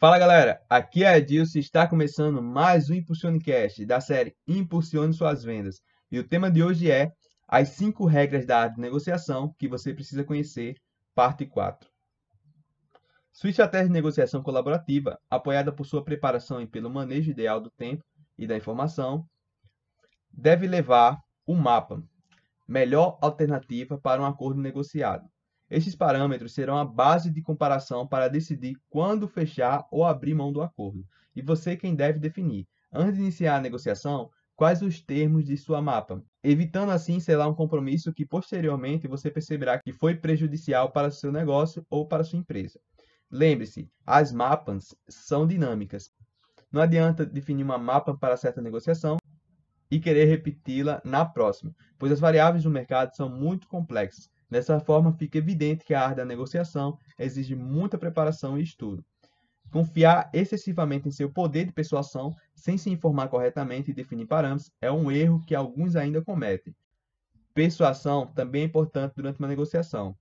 Fala galera, aqui é Edilson e está começando mais um Impulsionecast da série Impulsione Suas Vendas. E o tema de hoje é as 5 regras da arte de negociação que você precisa conhecer, parte 4. Sua estratégia de negociação colaborativa, apoiada por sua preparação e pelo manejo ideal do tempo e da informação, deve levar o mapa, melhor alternativa para um acordo negociado. Estes parâmetros serão a base de comparação para decidir quando fechar ou abrir mão do acordo. E você quem deve definir, antes de iniciar a negociação, quais os termos de sua mapa, evitando assim selar um compromisso que posteriormente você perceberá que foi prejudicial para seu negócio ou para sua empresa. Lembre-se, as mapas são dinâmicas. Não adianta definir uma mapa para certa negociação e querer repeti-la na próxima, pois as variáveis do mercado são muito complexas Dessa forma, fica evidente que a arte da negociação exige muita preparação e estudo. Confiar excessivamente em seu poder de persuasão, sem se informar corretamente e definir parâmetros, é um erro que alguns ainda cometem. Persuasão também é importante durante uma negociação.